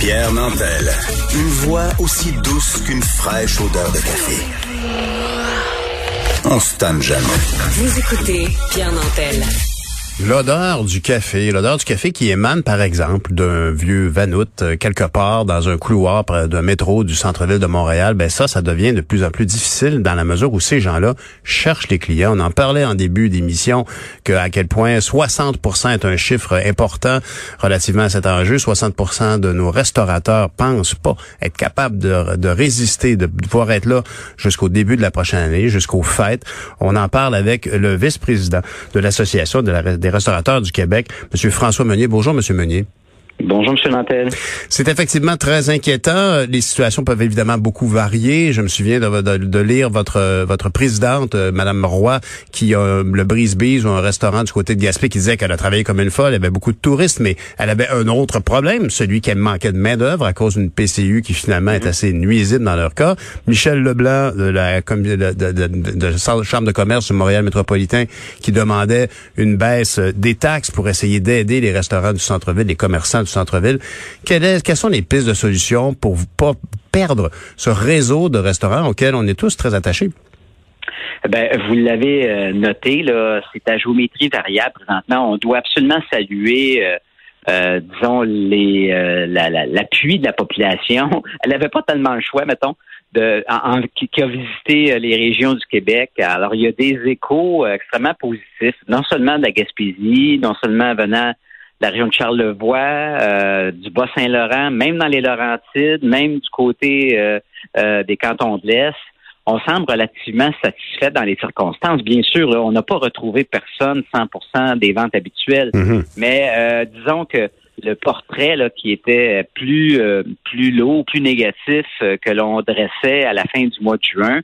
Pierre Nantel. Une voix aussi douce qu'une fraîche odeur de café. On se tanne jamais. Vous écoutez Pierre Nantel. L'odeur du café, l'odeur du café qui émane par exemple d'un vieux vanout euh, quelque part dans un couloir d'un métro du centre-ville de Montréal, ben ça, ça devient de plus en plus difficile dans la mesure où ces gens-là cherchent les clients. On en parlait en début d'émission que à quel point 60% est un chiffre important relativement à cet enjeu. 60% de nos restaurateurs pensent pas être capables de, de résister, de pouvoir être là jusqu'au début de la prochaine année, jusqu'aux fêtes. On en parle avec le vice-président de l'association de la restaurateurs du Québec, M. François Meunier. Bonjour, M. Meunier. Bonjour, M. Nantel. C'est effectivement très inquiétant. Les situations peuvent évidemment beaucoup varier. Je me souviens de, lire votre votre présidente, euh, Madame Roy, qui a le brise-bise ou un restaurant du côté de Gaspé, qui disait qu'elle a travaillé comme une folle. Elle avait beaucoup de touristes, mais elle avait un autre problème, celui qu'elle manquait de main-d'œuvre à cause d'une PCU qui finalement est mhm. assez nuisible dans leur cas. Michel Leblanc de la de, de, de, Chambre de commerce de Montréal métropolitain qui demandait une baisse des taxes pour essayer d'aider les restaurants du centre-ville, les commerçants du centre-ville. Quelles, sont les pistes de solutions pour pas perdre ce réseau de restaurants auquel on est tous très attachés? Ben, vous l'avez euh, noté, c'est à géométrie variable présentement. On doit absolument saluer, euh, euh, disons, l'appui de la population. Elle n'avait pas tellement le choix, mettons, qui, qui, a visité les régions du Québec. Alors, il y a des échos extrêmement positifs, non seulement de la Gaspésie, non seulement venant la région de Charlevoix, euh, du Bas-Saint-Laurent, même dans les Laurentides, même du côté euh, euh, des cantons de l'Est, on semble relativement satisfait dans les circonstances. Bien sûr, on n'a pas retrouvé personne 100% des ventes habituelles, mm-hmm. mais disons que le portrait là, qui était plus plus lourd, plus négatif que l'on dressait à la fin du mois de juin,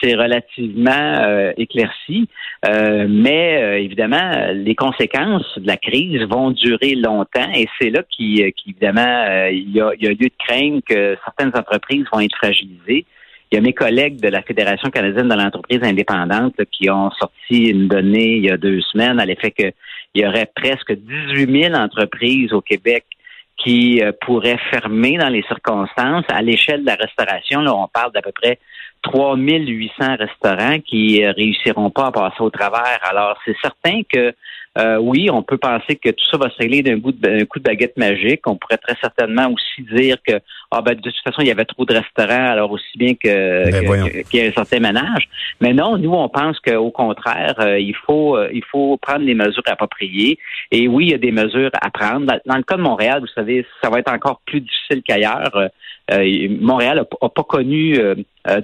c'est relativement euh, éclairci. Euh, mais euh, évidemment, les conséquences de la crise vont durer longtemps et c'est là qu'évidemment, il, y a, il y a lieu de craindre que certaines entreprises vont être fragilisées. Il y a mes collègues de la Fédération canadienne de l'entreprise indépendante qui ont sorti une donnée il y a deux semaines à l'effet qu'il y aurait presque 18 000 entreprises au Québec qui pourraient fermer dans les circonstances. À l'échelle de la restauration, là, on parle d'à peu près 3800 restaurants qui euh, réussiront pas à passer au travers. Alors, c'est certain que euh, oui, on peut penser que tout ça va se régler d'un coup de baguette magique. On pourrait très certainement aussi dire que ah ben de toute façon il y avait trop de restaurants, alors aussi bien que ben, qu'il y ait un certain ménage. Mais non, nous on pense qu'au contraire, euh, il faut il faut prendre les mesures appropriées. Et oui, il y a des mesures à prendre. Dans, le cas de Montréal, vous savez, ça va être encore plus difficile qu'ailleurs. Montréal n'a pas connu euh.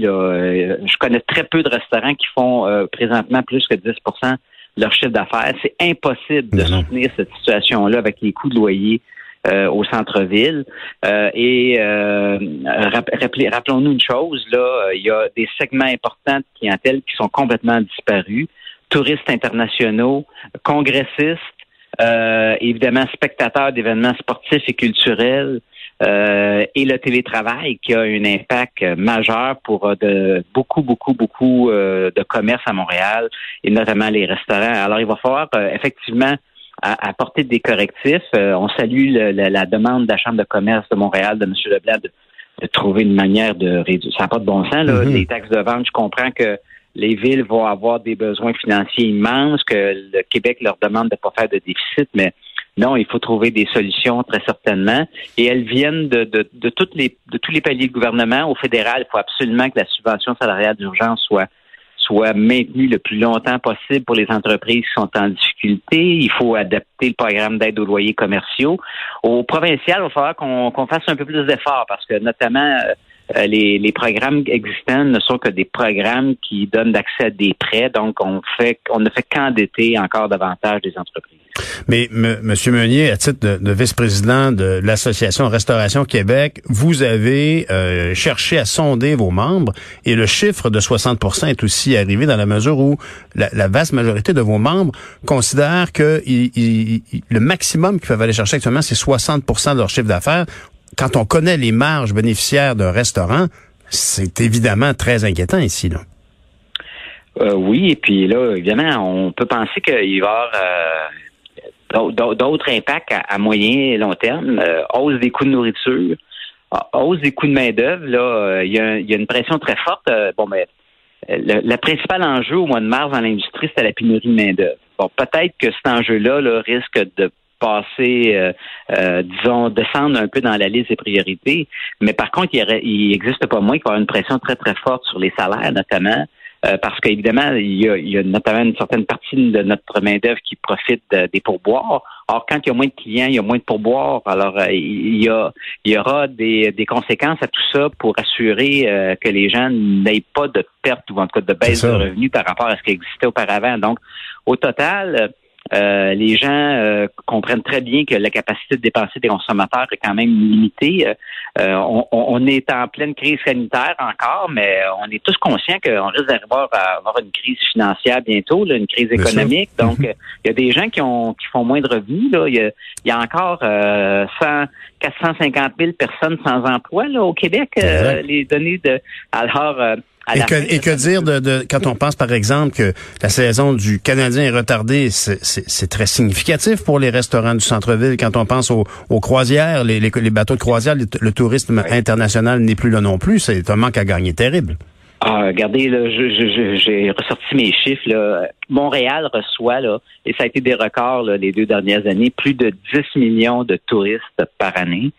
Là. Euh, je connais très peu de restaurants qui font euh, présentement plus que 10% de leur chiffre d'affaires. C'est impossible de soutenir cette situation-là avec les coûts de loyer au centre-ville. et rappelons-nous une chose, là, il y a des segments importants de clientèle qui sont complètement disparus. Touristes internationaux, congressistes, évidemment spectateurs d'événements sportifs et culturels, euh, et le télétravail qui a un impact majeur pour euh, de beaucoup, beaucoup, beaucoup euh, de commerces à Montréal et notamment les restaurants. Alors, il va falloir effectivement apporter des correctifs. on salue la, demande de la Chambre de commerce de Montréal, de M. Leblanc, de, trouver une manière de réduire. Ça n'a pas de bon sens, là, mm-hmm. les taxes de vente. Je comprends que les villes vont avoir des besoins financiers immenses, que le Québec leur demande de ne pas faire de déficit, mais non, il faut trouver des solutions très certainement. Et elles viennent de, de, de, toutes les, de tous les paliers de gouvernement. Au fédéral, il faut absolument que la subvention salariale d'urgence soit soit maintenue le plus longtemps possible pour les entreprises qui sont en difficulté. Il faut adapter le programme d'aide aux loyers commerciaux. Au provincial, il va falloir qu'on fasse un peu plus d'efforts parce que notamment euh, les, les, programmes existants ne sont que des programmes qui donnent l'accès à des prêts, donc on fait on ne fait qu'endetter encore davantage des entreprises. Mais Monsieur Meunier, à titre de, vice-président de l'association Restauration Québec, vous avez euh, cherché à sonder vos membres et le chiffre de 60% est aussi arrivé dans la mesure où la, vaste majorité de vos membres considèrent que le maximum qu'ils peuvent aller chercher actuellement, c'est 60% de leur chiffre d'affaires. Quand on connaît les marges bénéficiaires d'un restaurant, c'est évidemment très inquiétant ici. Là. Euh, oui, et puis là, évidemment, on peut penser qu'il va y avoir euh, d'autres impacts à, moyen et long terme, hausse des coûts de nourriture, hausse des coûts de main-d'œuvre, là, il y, a, une pression très forte. bon, mais le, principal enjeu au mois de mars dans l'industrie, c'était la pénurie de main-d'œuvre. Bon, peut-être que cet enjeu-là là, risque de passer, euh, euh, disons, descendre un peu dans la liste des priorités. Mais par contre, il, il existe pas moins qu'il y avoir une pression très, très forte sur les salaires, notamment. Euh, parce qu'évidemment, il y, a, il y a notamment une certaine partie de notre main-d'œuvre qui profite des pourboires. Or, quand il y a moins de clients, il y a moins de pourboires. Alors, il y, a, il y aura des, des conséquences à tout ça pour assurer que les gens n'aient pas de perte ou en tout cas de baisse de revenus par rapport à ce qui existait auparavant. Donc, au total, euh, les gens euh, comprennent très bien que la capacité de dépenser des consommateurs est quand même limitée. Euh, on, est en pleine crise sanitaire encore, mais on est tous conscients qu'on risque d'arriver à avoir une crise financière bientôt, une crise économique. Donc, mhm. il y a des gens qui ont qui font moins de revenus. Là. Il, y a, encore 100, 450 000 personnes sans emploi là, au Québec. les données de alors et que, et que dire de, de, quand on pense, par exemple, que la saison du Canadien est retardée, c'est très significatif pour les restaurants du centre-ville. Quand on pense aux, aux croisières, les, les, les, bateaux de croisière, le, tourisme international n'est plus là non plus. C'est un manque à gagner terrible. Ah, regardez, là, j'ai ressorti mes chiffres. Là. Montréal reçoit, là, et ça a été des records là, les deux dernières années, plus de 10 millions de touristes par année.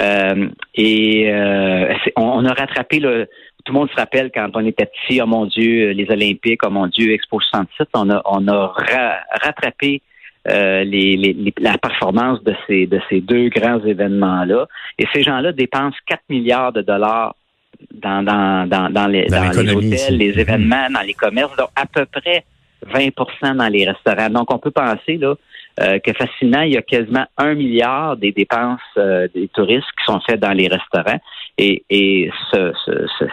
Euh, et euh, on, a rattrapé le tout le monde se rappelle quand on était petit, oh mon Dieu, les Olympiques, oh mon Dieu, Expo 67, on a, on a rattrapé euh, les, la performance de ces, de ces deux grands événements-là. Et ces gens-là dépensent 4 milliards de dollars dans, dans, dans, dans les, dans les hôtels, les événements, dans les commerces, donc à peu près 20% dans les restaurants. Donc, on peut penser là euh, que facilement, il y a quasiment un milliard des dépenses euh, des touristes qui sont faites dans les restaurants. Et, et ce, ce, ce,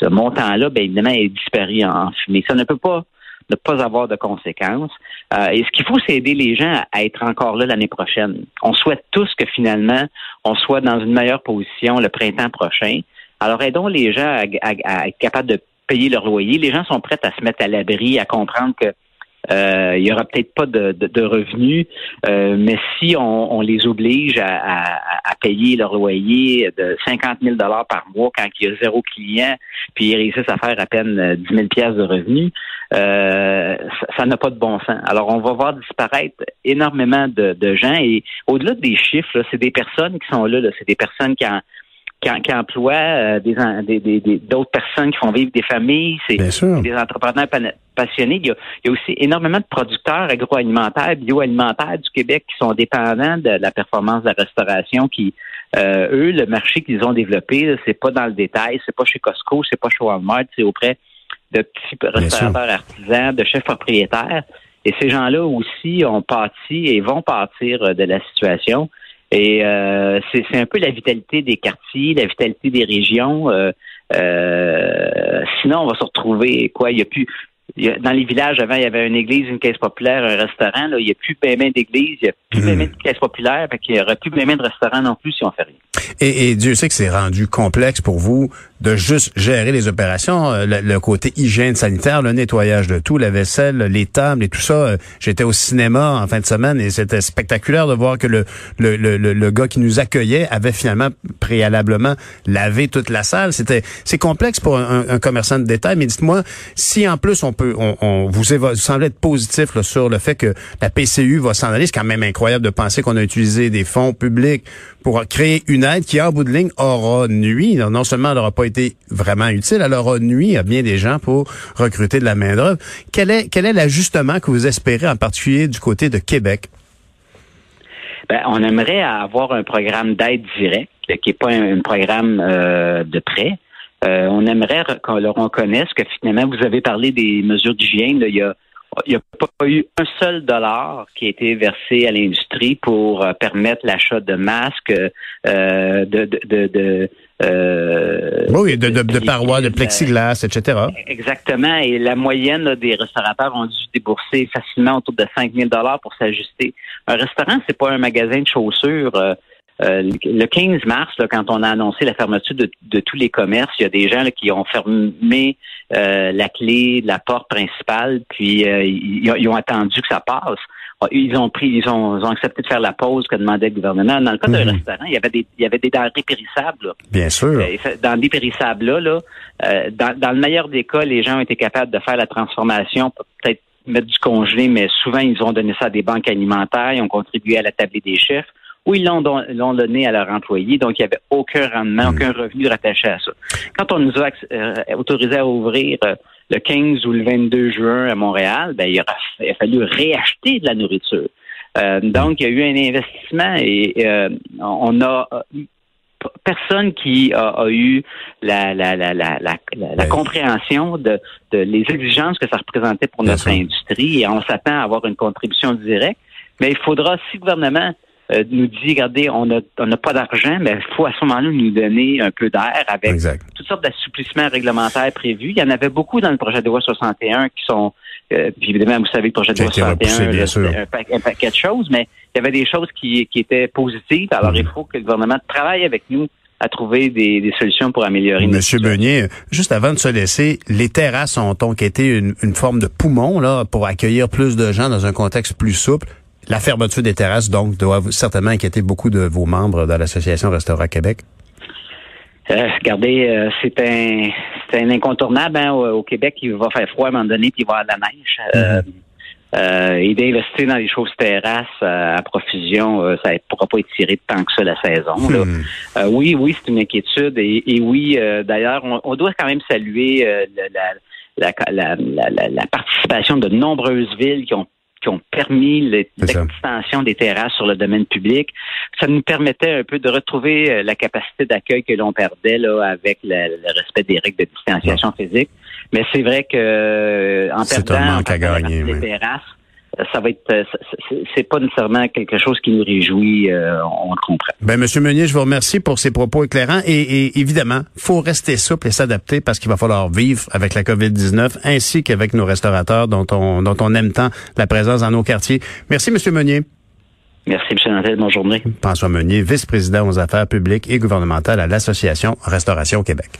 ce montant-là, bien évidemment, est disparu en fumée. Ça ne peut pas ne pas avoir de conséquences. Euh, et ce qu'il faut, c'est aider les gens à être encore là l'année prochaine. On souhaite tous que finalement, on soit dans une meilleure position le printemps prochain. Alors aidons les gens à, à être capables de payer leur loyer. Les gens sont prêts à se mettre à l'abri, à comprendre que euh, il y aura peut-être pas de, de, revenus, euh, mais si on, les oblige à, payer leur loyer de 50 000 dollars par mois quand il y a zéro client, puis ils réussissent à faire à peine 10 000 pièces de revenus, euh, ça n'a pas de bon sens. Alors on va voir disparaître énormément de, gens et au-delà des chiffres, c'est des personnes qui sont là, là c'est des personnes qui, en, qui, emploient euh, des, d'autres personnes qui font vivre des familles, c'est des entrepreneurs passionnés. Il y, a, aussi énormément de producteurs agroalimentaires, bioalimentaires du Québec qui sont dépendants de la performance de la restauration qui euh, eux, le marché qu'ils ont développé, c'est pas dans le détail, c'est pas chez Costco, c'est pas chez Walmart, c'est auprès de petits restaurateurs artisans, de chefs propriétaires. Et ces gens-là aussi ont pâti et vont pâtir de la situation. Et euh, c'est un peu la vitalité des quartiers, la vitalité des régions. Euh, euh, sinon, on va se retrouver quoi Il y a plus dans les villages, avant, il y avait une église, une caisse populaire, un restaurant. Là, il n'y a plus bien d'église, il n'y a plus mmh. de caisse populaire, fait qu'il n'y aura plus bien de restaurant non plus si on fait rien. Et, et Dieu sait que c'est rendu complexe pour vous de juste gérer les opérations, euh, le, côté hygiène sanitaire, le nettoyage de tout, la vaisselle, les tables et tout ça. Euh, j'étais au cinéma en fin de semaine et c'était spectaculaire de voir que le, le, le, le, gars qui nous accueillait avait finalement préalablement lavé toute la salle. C'était c'est complexe pour un, commerçant de détail, mais dites-moi si en plus on peut, on, vous, vous semblez être positif sur le fait que la PCU va s'en aller. C'est quand même incroyable de penser qu'on a utilisé des fonds publics pour créer une aide qui, en bout de ligne, aura nuit. Non seulement elle n'aura pas été vraiment utile, elle aura nuit à bien des gens pour recruter de la main-d'œuvre. Quel est, quel est l'ajustement que vous espérez, en particulier du côté de Québec? Ben, on aimerait avoir un programme d'aide directe, qui n'est pas un, programme euh, de prêt. Euh, on aimerait qu'on leur reconnaisse que finalement, vous avez parlé des mesures d'hygiène. Il y a il n'y a pas eu un seul dollar qui a été versé à l'industrie pour euh, permettre l'achat de masques, euh, de, de, de, euh, oui, de, de, de parois, de plexiglas, etc. Exactement. Et la moyenne des restaurateurs ont dû débourser facilement autour de 5 000 dollars pour s'ajuster. Un restaurant, c'est pas un magasin de chaussures. Le 15 mars, quand on a annoncé la fermeture de, tous les commerces, il y a des gens qui ont fermé la clé de la porte principale, puis ils, ont attendu que ça passe. Ah, ils ont pris, ils ont, accepté de faire la pause que demandait le gouvernement. Dans le cas d'un mhm. restaurant, il y avait des, il y avait des denrées périssables. Bien sûr. Dans des périssables là, là dans, dans, le meilleur des cas, les gens ont été capables de faire la transformation, peut-être mettre du congelé, mais souvent, ils ont donné ça à des banques alimentaires, ils ont contribué à la table des chefs, ou ils l'ont donné à leurs employés, donc il n'y avait aucun rendement, hmm. aucun revenu rattaché à ça. Quand on nous a euh, autorisé à ouvrir euh, le 15 ou le 22 juin à Montréal, ben, il, a, fallu réacheter de la nourriture. Euh, donc, il y a eu un investissement et on a personne qui a, eu la, la, la, la, la, ben compréhension de, de, les exigences que ça représentait pour notre industrie et on s'attend à avoir une contribution directe. Mais il faudra, si le gouvernement euh, nous dit, regardez, on n'a on pas d'argent, mais il faut à ce moment-là nous donner un peu d'air avec toutes sortes d'assouplissements réglementaires prévus. Il y en avait beaucoup dans le projet de loi 61 qui sont, euh, puis évidemment, vous savez, le projet de loi 61, c'est un, un, paquet de choses, mais il y avait des choses qui, qui étaient positives. Alors, il faut que le gouvernement travaille avec nous à trouver des, des, solutions pour améliorer Monsieur Beunier, juste avant de se laisser, les terrasses ont donc été une, une, forme de poumon là pour accueillir plus de gens dans un contexte plus souple? La fermeture des terrasses, donc, doit certainement inquiéter beaucoup de vos membres de l'Association Restaurant Québec. Euh, regardez, euh, c'est un c'est un incontournable hein, au, Québec. Il va faire froid à un moment donné, puis il va y avoir de la neige. Euh, mm-hmm. Euh, et d'investir dans les choses terrasses à profusion, ça ne pourra pas étirer tant que ça la saison. Hmm. Oui, oui, c'est une inquiétude. Et, et oui, d'ailleurs, on, on, doit quand même saluer la, la, la, la, participation de nombreuses villes qui ont qui ont permis l'extension des terrasses sur le domaine public. Ça nous permettait un peu de retrouver euh, la capacité d'accueil que l'on perdait là avec le, respect des règles de distanciation physique. Mais c'est vrai que euh, en perdant, les terrasses, ça va être, euh, c'est pas nécessairement quelque chose qui nous réjouit, euh, on le comprend. Ben, Monsieur Meunier, je vous remercie pour ces propos éclairants et, et évidemment, faut rester souple et s'adapter parce qu'il va falloir vivre avec la COVID-19 ainsi qu'avec nos restaurateurs dont on, dont on aime tant la présence dans nos quartiers. Merci, Monsieur Meunier. Merci, M. Nantel. Bonne journée. François Meunier, vice-président aux affaires publiques et gouvernementales à l'Association Restauration Québec.